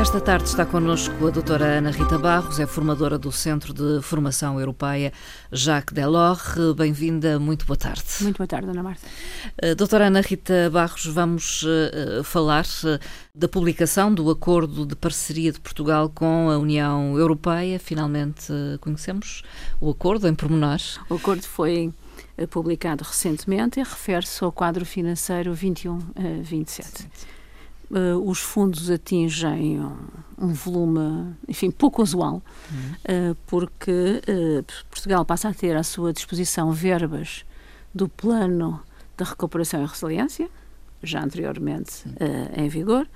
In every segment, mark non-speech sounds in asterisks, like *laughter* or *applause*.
Esta tarde está connosco a doutora Ana Rita Barros, é formadora do Centro de Formação Europeia Jacques Delors. Bem-vinda, muito boa tarde. Muito boa tarde, Ana Marta. Uh, doutora Ana Rita Barros, vamos uh, falar uh, da publicação do Acordo de Parceria de Portugal com a União Europeia. Finalmente conhecemos o acordo em pormenores. O acordo foi publicado recentemente e refere-se ao quadro financeiro 21-27 uh, os fundos atingem um, um, volume, enfim, pouco usual, uhum. uh, porque uh, Portugal passa a ter à sua disposição verbas do Plano de Recuperação e Resiliência, já anteriormente em vigor,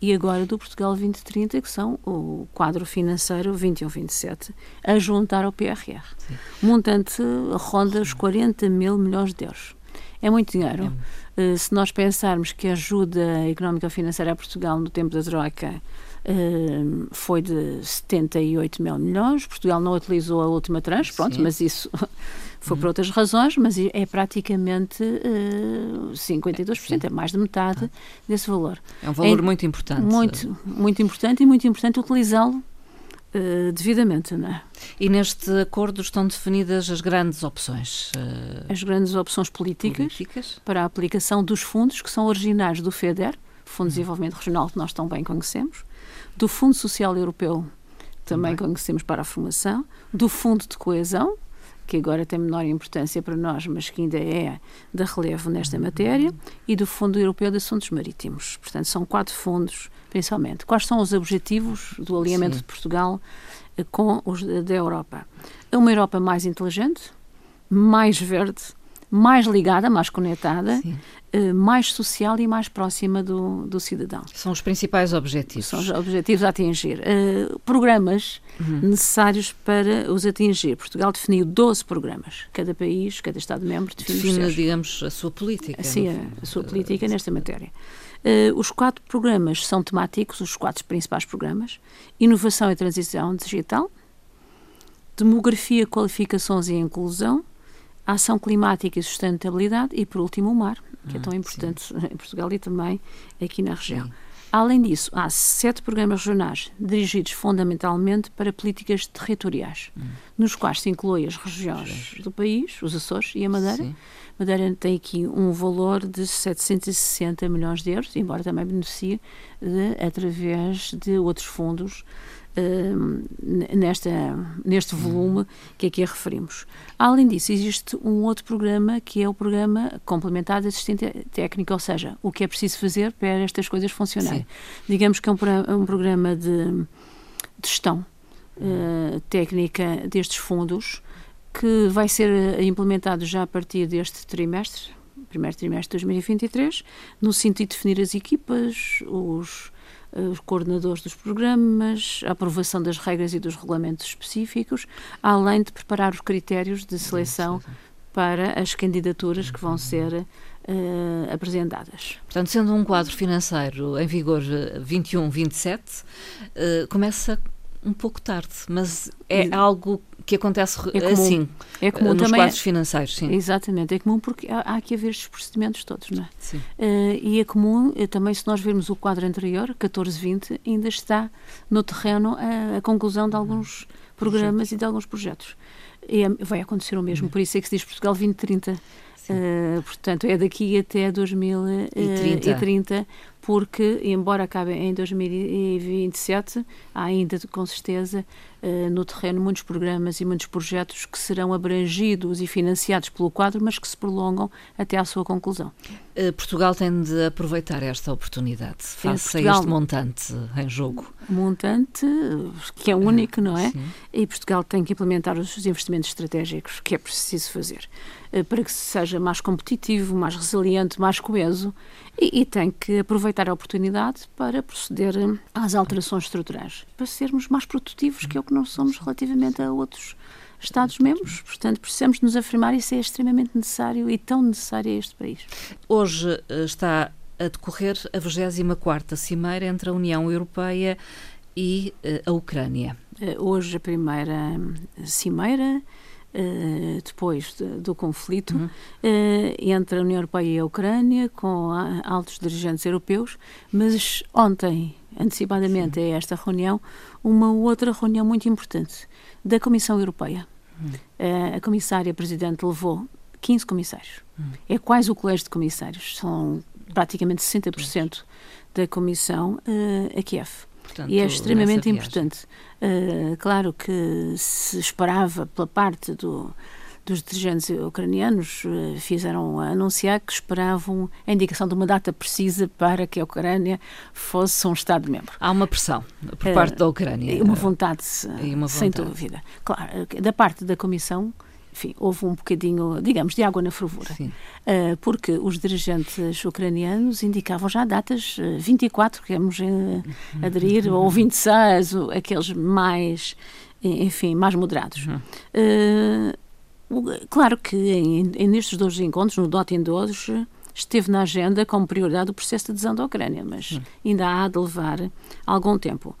e agora do Portugal 2030, que são o quadro financeiro 21-27, a juntar ao PRR. Sim. Montante ronda os 40 mil milhões de euros. É muito dinheiro. É. Uh, se nós pensarmos que a ajuda económica financeira a Portugal no tempo da Troika uh, foi de 78 mil milhões, Portugal não utilizou a última tranche, pronto, Sim. mas isso *laughs* foi por uhum. outras razões, mas é praticamente uh, 52%, é mais de metade ah. desse valor. É um valor é, muito importante. Muito, muito importante e muito importante utilizá-lo uh, devidamente, não é? E neste acordo estão definidas as grandes opções? Uh, as grandes opções políticas, políticas, para a aplicação dos fundos que são originais do FEDER, Fundo de hum. Desenvolvimento Regional, que nós tão bem conhecemos, do Fundo Social Europeu, também, também conhecemos para a formação, do Fundo de Coesão, que agora tem menor importância para nós, mas que ainda é de relevo nesta matéria, e do Fundo Europeu de Assuntos Marítimos. Portanto, são quatro fundos, principalmente. Quais são os objetivos do alinhamento Sim. de Portugal eh, com os da Europa? Uma Europa mais inteligente, mais verde, mais ligada, mais conectada, uh, mais social e mais próxima do, do cidadão. São os principais objetivos. São os objetivos a atingir. Uh, programas uhum. necessários para os atingir. Portugal definiu 12 programas. Cada país, cada Estado-membro define, define digamos, a sua política. Sim, a, a, sua política nesta matéria. Uh, os quatro programas são temáticos, os quatro principais programas: Inovação e Transição Digital, Demografia, Qualificações e Inclusão, ação climática e sustentabilidade e, por último, o mar, que é tão ah, importante sim. *laughs* em Portugal e também aqui na região. Sim. Além disso, há sete programas regionais dirigidos fundamentalmente para políticas territoriais, hum. nos quais se inclui as regiões do país, os Açores e a Madeira. Sim. Madeira tem aqui um valor de 760 milhões de euros, embora também beneficie de, através de outros fundos nesta, neste volume que aqui referimos. Além disso, existe um outro programa que é o programa complementar de assistência técnica, ou seja, o que é preciso fazer para estas coisas funcionarem. Sim. Digamos que é um, um programa de, de gestão uh, técnica destes fundos que vai ser eh, implementado já a partir deste trimestre, primeiro trimestre de 2023, no sentido de definir as equipas, os os coordenadores dos programas, a aprovação das regras e dos regulamentos específicos, além de preparar os critérios de seleção para as candidaturas que vão ser uh, apresentadas. Portanto, sendo um quadro financeiro em vigor 21-27, uh, começa um pouco tarde, mas é algo que acontece é assim, é comum nos também, quadros financeiros, sim. Exatamente, é comum porque há, há que haver estes procedimentos todos, não é? Sim. Uh, e é comum, eh, também se nós vermos o quadro anterior, 14-20, ainda está no terreno a, a conclusão de alguns programas e de alguns projetos. E é, vai acontecer o mesmo, uhum. por isso é que se diz Portugal 2030. Uh, portanto, é daqui até 2030, porque, embora acabe em 2027, há ainda, com certeza, uh, no terreno muitos programas e muitos projetos que serão abrangidos e financiados pelo quadro, mas que se prolongam até à sua conclusão. Uh, Portugal tem de aproveitar esta oportunidade face Portugal, a este montante em jogo. Montante que é único, não é? Sim. E Portugal tem que implementar os investimentos estratégicos que é preciso fazer. Eh, para que seja mais competitivo, mais resiliente, mais coeso e, e, tem que aproveitar a oportunidade para proceder eh, às alterações estruturais, para sermos mais produtivos, que é o que nós somos relativamente a outros Estados-membros. Portanto, precisamos nos afirmar e isso é extremamente necessário e tão necessário a este país. Hoje eh, está a decorrer a 24ª Cimeira entre a União Europeia e uh, a Ucrânia. Uh, hoje a primeira hum, cimeira depois de, do conflito uhum. uh, entre a União Europeia e a Ucrânia, com altos dirigentes europeus, mas ontem, antecipadamente Sim. a esta reunião, uma outra reunião muito importante da Comissão Europeia. Uhum. Uh, a comissária presidente levou 15 comissários. Uhum. É quase o colégio de comissários. São praticamente 60% da Comissão a Kiev. Portanto, e é extremamente importante. Uh, claro que se esperava pela parte do, dos dirigentes ucranianos uh, fizeram anunciar que esperavam a indicação de uma data precisa para que a Ucrânia fosse um Estado-membro. Há uma pressão por parte uh, da Ucrânia. E uma vontade, e uma vontade, sem dúvida. Claro, da parte da Comissão enfim, houve um bocadinho, digamos, de água na fervura. Uh, porque os dirigentes ucranianos indicavam já datas, uh, 24 queremos uh, aderir, ou 26, aqueles mais, enfim, mais moderados. Uh, claro que em, em, nestes dois encontros, no DOT em dois, esteve na agenda como prioridade o processo de adesão da Ucrânia, mas ainda há de levar algum tempo.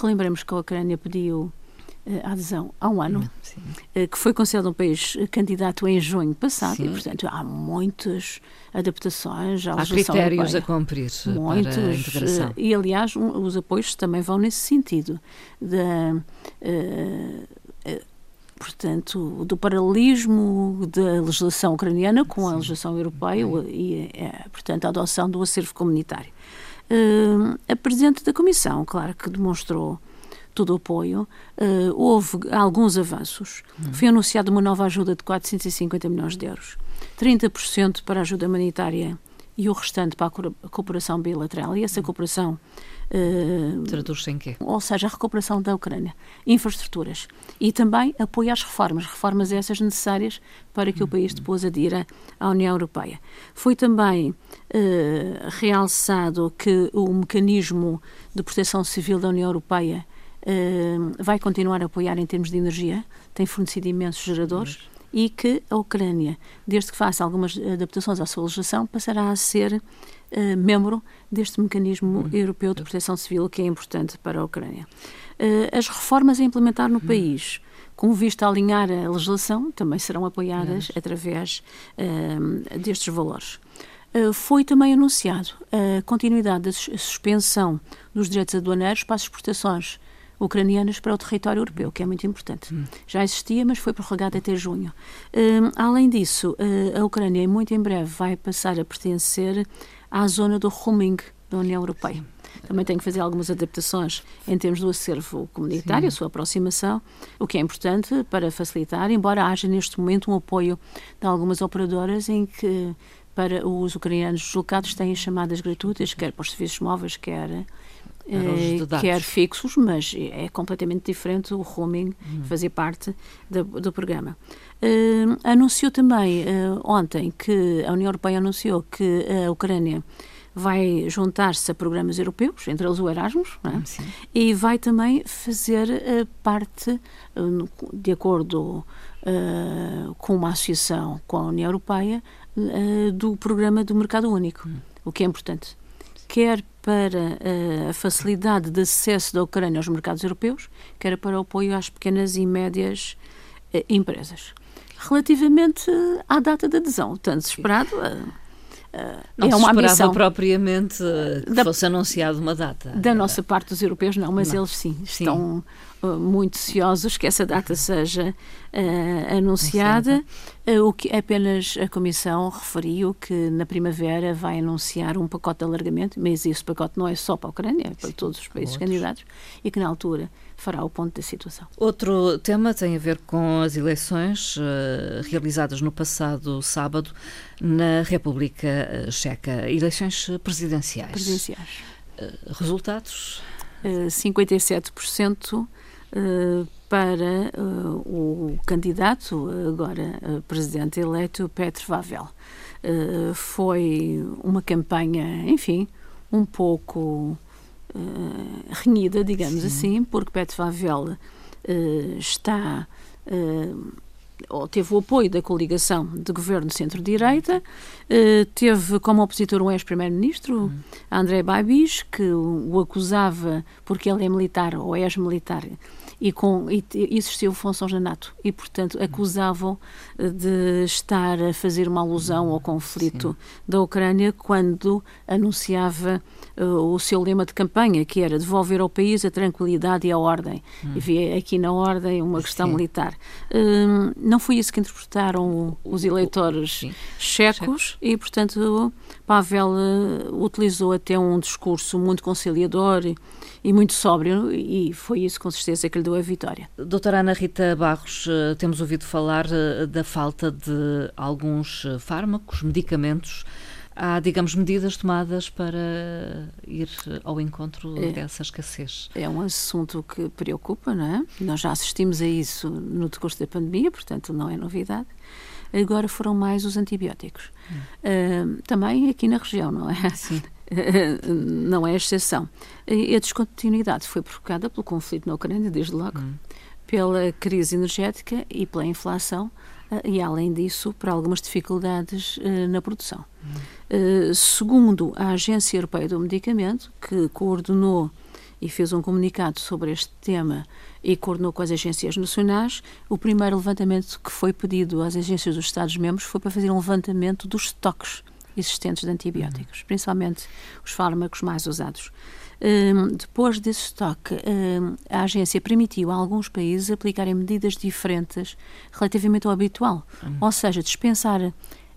relembremos que a Ucrânia pediu eh, a adesão há um ano, Sim. Eh, que foi considerado um país candidato em junho passado, Sim. e portanto há muitas adaptações à Há critérios europeia. a cumprir muitos, para a integração. E aliás um, os apoios também vão nesse sentido da uh, uh, portanto, do paralelismo da legislação ucraniana com a legislação europeia e, é, portanto, a adoção do acervo comunitário. Uh, a Presidente da Comissão, claro que demonstrou todo o apoio. Uh, houve alguns avanços. Uhum. Foi anunciada uma nova ajuda de 450 milhões de euros, 30% para a ajuda humanitária e o restante para a cooperação bilateral. E essa hum. cooperação. Traduz-se em quê? Ou seja, a recuperação da Ucrânia, infraestruturas. E também apoio às reformas, reformas essas necessárias para que o país depois adira à União Europeia. Foi também uh, realçado que o mecanismo de proteção civil da União Europeia vai continuar a apoiar em termos de energia, tem fornecido imensos geradores e que a Ucrânia, desde que faça algumas adaptações à sua legislação, passará a ser uh, membro deste mecanismo uhum. europeu de proteção civil, que é importante para a Ucrânia. Uh, as reformas a implementar no uhum. país, com vista a alinhar a legislação, também serão apoiadas através uh, destes valores. Uh, foi também anunciado a continuidade da suspensão dos direitos aduaneiros para as exportações ucranianas para o território europeu, que é muito importante. Hum. Já existia, mas foi prorrogado até junho. Uh, além disso, uh, a Ucrânia, muito em breve, vai passar a pertencer à zona do roaming da União Europeia. Sim. Também tem que fazer algumas adaptações em termos do acervo comunitário, Sim. a sua aproximação, o que é importante para facilitar, embora haja neste momento um apoio de algumas operadoras em que para os ucranianos deslocados têm chamadas gratuitas, quer para os serviços móveis, quer eh, quer fixos, mas é completamente diferente o roaming hum. fazer parte do, do programa. Uh, anunciou também uh, ontem que a União Europeia anunciou que a Ucrânia vai juntar-se a programas europeus, entre eles o Erasmus, é? e vai também fazer uh, parte, de acordo com uma associação com a União Europeia, do programa do Mercado Único, hum. o que é importante quer para uh, a facilidade de acesso da Ucrânia aos mercados europeus, quer para o apoio às pequenas e médias uh, empresas. Relativamente à data de adesão, tanto esperado, uh, não é uma ambição propriamente que da, fosse anunciada uma data. Da nossa parte dos europeus não, mas não. eles sim, sim. estão muito ansiosos que essa data seja uh, anunciada. Uh, o que apenas a Comissão referiu que na primavera vai anunciar um pacote de alargamento, mas esse pacote não é só para a Ucrânia, é para sim, todos os países outros. candidatos, e que na altura fará o ponto da situação. Outro tema tem a ver com as eleições uh, realizadas no passado sábado na República eh, Checa. Eleições presidenciais. Presidenciais. Resultados? Uh, 57% uh, para o candidato, agora presidente eleito, Petro Vavel. foi uma campanha, enfim, um pouco uh, renhida, digamos Sim. assim, porque Petro Favel uh, está, uh, teve o apoio da coligação de governo centro-direita, uh, teve como opositor um ex-primeiro-ministro, uhum. André Babis, que o, acusava porque ele é militar ou ex-militar e, com, e exerceu funções na NATO e, portanto, acusavam eh, de estar a fazer uma alusão ao conflito Sim. da Ucrânia quando anunciava uh, o seu lema de campanha, que era devolver ao país a tranquilidade e a ordem. Hum. E via aqui na ordem uma questão Sim. militar. Uh, não foi isso que interpretaram os eleitores checos e, portanto, Pavel uh, utilizou até um discurso muito conciliador e, e muito sóbrio e foi isso com certeza que lhe deu a vitória. Doutora Ana Rita Barros, eh, temos ouvido falar eh, da falta de alguns eh, fármacos, medicamentos. Há, digamos, medidas tomadas para ir ao encontro é, dessa escassez. É um assunto que preocupa, não é? Nós já assistimos a isso no decurso da pandemia, portanto não é novidade. Agora foram mais os antibióticos. Hum. Uh, também aqui na região, não é? Sim. *laughs* não é exceção. A descontinuidade foi provocada pelo conflito na Ucrânia, desde logo, hum. pela crise energética e pela inflação, eh, e além disso, por algumas dificuldades uh, na produção. Hum. Uh, segundo a Agência Europeia do Medicamento, que coordenou e fez um comunicado sobre este tema e coordenou com as agências nacionais, o primeiro levantamento que foi pedido às agências dos Estados-membros foi para fazer um levantamento dos estoques existentes de antibióticos, uhum. principalmente os fármacos mais usados. Um, depois desse estoque, um, a agência permitiu a alguns países aplicarem medidas diferentes relativamente ao habitual, uhum. ou seja, dispensar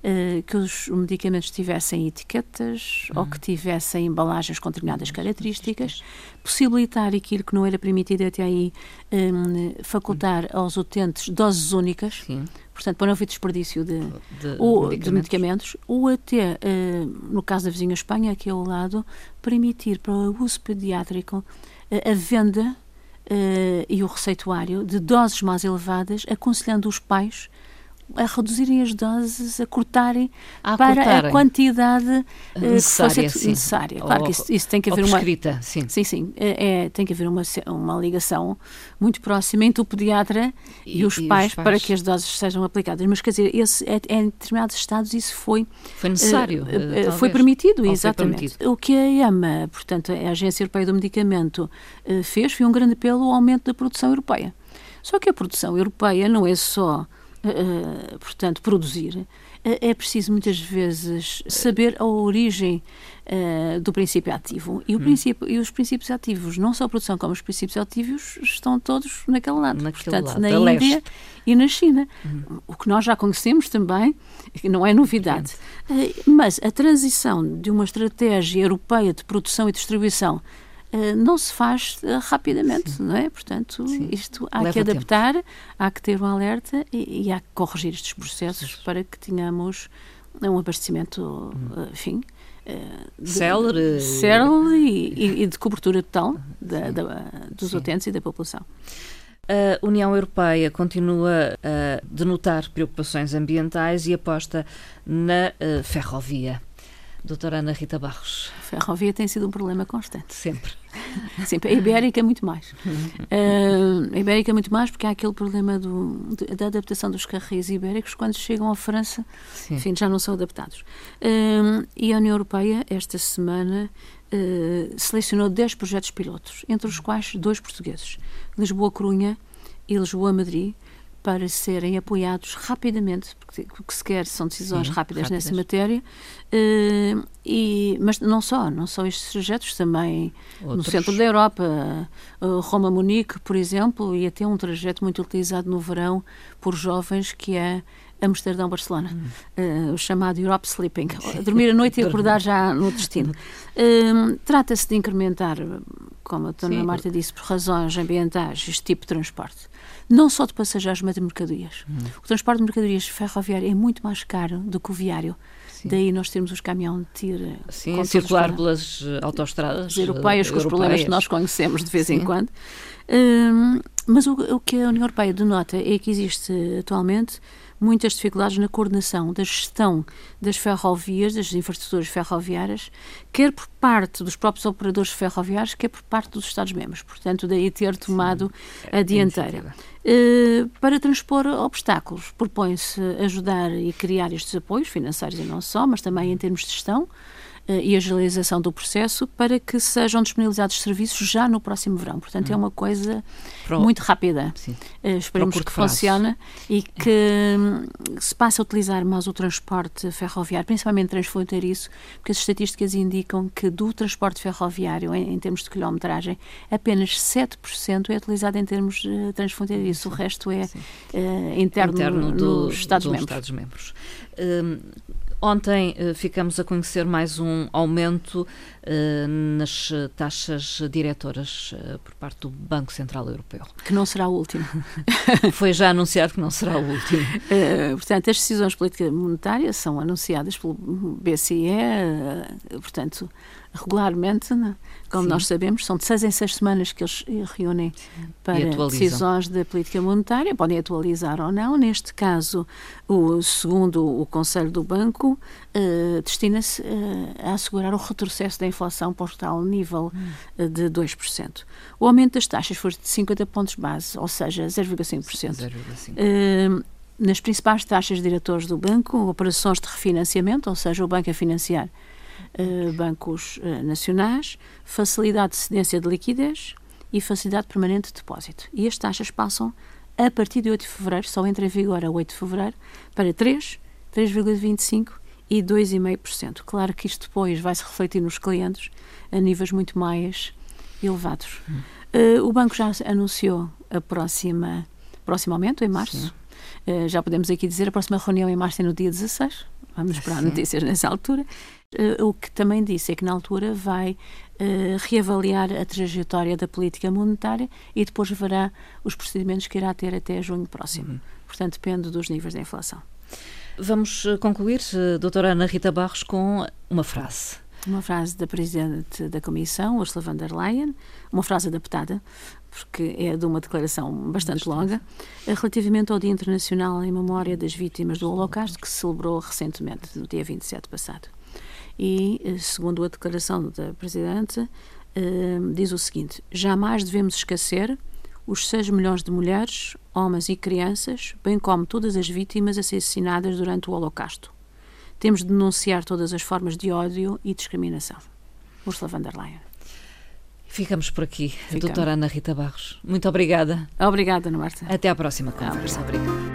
Uh, que os medicamentos tivessem etiquetas uhum. ou que tivessem embalagens com determinadas características, possibilitar aquilo que não era permitido até aí, um, facultar uhum. aos utentes doses únicas. Sim portanto, para não haver desperdício de, de, ou, medicamentos. de medicamentos, ou até, uh, no caso da vizinha Espanha, aqui ao lado, permitir para o uso pediátrico uh, a venda uh, e o receituário de doses mais elevadas, aconselhando os pais a reduzirem as doses, a cortarem a para cortarem. a quantidade uh, necessária, que fosse necessária. Claro ou, que isso, isso, tem que haver uma prescrita, sim. Sim, sim. É, é, tem que haver uma, uma ligação muito próxima entre o pediatra e, e, os, e pais os, pais para que as doses sejam aplicadas. Mas quer dizer, esse, é, é em determinados estados isso foi foi necessário, uh, uh, foi permitido, exatamente. Foi permitido. O que a EMA, portanto, a Agência Europeia do Medicamento, fez foi um grande apelo ao aumento da produção europeia. Só que a produção europeia não é só uh, portanto, produzir, é preciso muitas vezes saber a origem uh, do princípio ativo. E, o hum. princípio, e os princípios ativos, não só a produção como os princípios ativos, estão todos naquele lado. Naquele Portanto, lado, na Índia leste. e na China. Hum. O que nós já conhecemos também, não é novidade. Mas a transição de uma estratégia europeia de produção e distribuição eh, não se faz uh, rapidamente, Sim. não é? Portanto, Sim. isto há Leva que adaptar, tempo. há que ter um alerta e, e, há que corrigir estes processos para que tenhamos um abastecimento, uh, enfim, célere, célere e, e, de cobertura total da, da, dos Sim. utentes e da população. A União Europeia continua a denotar preocupações ambientais e aposta na ferrovia. Doutora Ana Rita Barros. A ferrovia tem sido um problema constante. Sempre. *laughs* Sempre. A Ibérica muito mais. uh, a Ibérica muito mais porque há aquele problema do, da adaptação dos carris ibéricos quando chegam à França, Sim. enfim, já não são adaptados. Uh, e a União Europeia, esta semana, uh, selecionou 10 projetos pilotos, entre os quais dois portugueses, Lisboa-Corunha e Lisboa-Madrid, para serem apoiados rapidamente, porque o que se quer são decisões Sim, rápidas, rápidas, nessa matéria, uh, e, mas não só, não só estes projetos, também Outros. no centro da Europa, uh, Roma-Munique, por exemplo, e até um trajeto muito utilizado no verão por jovens que é Amsterdão-Barcelona, hum. uh, o chamado Europe Sleeping, *laughs* dormir a noite e acordar já no destino. Uh, *laughs* Trata-se de incrementar, como a Dona Marta disse, por razões ambientais, este tipo de transporte não só de passageiros, mas de mercadorias. Hum. O transporte de mercadorias ferroviário é muito mais caro do que o viário. Sim. Daí nós temos os caminhões de tiro Sim, circular pelas eh, autostradas europeias, com os problemas que nós conhecemos de vez Sim. em quando. Um, mas o, o, que a União Europeia denota é que existe atualmente muitas dificuldades na coordenação da gestão das ferrovias, das infraestruturas ferroviárias, quer por parte dos próprios operadores ferroviários, quer por parte dos Estados-membros. Portanto, daí ter tomado Sim, a dianteira. Uh, para transpor obstáculos, propõe-se ajudar e criar estes apoios financeiros e não só, mas também em termos de gestão, e agilização do processo para que sejam disponibilizados serviços já no próximo verão. Portanto, é hum. uma coisa Pro... muito rápida. Uh, esperemos que funcione e que hum, se passe a utilizar mais o transporte ferroviário, principalmente transfronteiriço, porque as estatísticas indicam que do transporte ferroviário, em, em termos de quilometragem, apenas 7% é utilizado em termos uh, transfronteiriço. O resto é uh, interno, interno do, nos Estados-membros. Estados Ontem uh, ficamos a conhecer mais um aumento nas taxas diretoras uh, por parte do Banco Central Europeu. Que não será o último. *laughs* Foi já anunciado que não será o último. portanto, as decisões de política monetária são anunciadas pelo BCE, portanto, regularmente, né? como Sim. nós sabemos, são de seis em seis semanas que eles reúnem para decisões de política monetária, podem atualizar ou não. Neste caso, o segundo o Conselho do Banco, uh, destina-se uh, a assegurar o retrocesso da inflação para o tal nível uh, de 2%. O aumento das taxas foi de 50 pontos base, ou seja, 0,5%. 0,5%. nas principais taxas de diretores do banco, operações de refinanciamento, ou seja, o banco a financiar uh, bancos uh, nacionais, facilidade de cedência de liquidez e facilidade permanente de depósito. E as taxas passam a partir de 8 de fevereiro, só entra em vigor a 8 de fevereiro, para 3, 3,25 e 2,5%. Claro que isto depois vai se refletir nos clientes a níveis muito mais elevados. Hum. Uh, o banco já anunciou a próxima próximo aumento, em março. Uh, já podemos aqui dizer, a próxima reunião em março é no dia 16. Vamos esperar Sim. notícias nessa altura. Uh, o que também disse é que na altura vai reavaliar a trajetória da política monetária e depois verá os procedimentos que irá ter até junho próximo. Uhum. Portanto, depende dos níveis da inflação. Vamos eh, concluir, doutora Ana Rita Barros, com uma frase. Uma frase da Presidente da Comissão, Ursula von der Leyen, uma frase adaptada, porque é de uma declaração bastante longa, relativamente ao Dia Internacional em Memória das Vítimas do Holocausto, que se celebrou recentemente, no dia 27 passado. E, eh, segundo a declaração da Presidente, eh, diz o seguinte: jamais devemos esquecer os 6 milhões de mulheres, homens e crianças, bem como todas as vítimas assassinadas durante o Holocausto. Temos de denunciar todas as formas de ódio e discriminação. Ursula von der Leyen. Ficamos por aqui, Ficamos. doutora Ana Rita Barros. Muito obrigada. Obrigada, Ana Marta. Até à próxima conversa. Obrigada.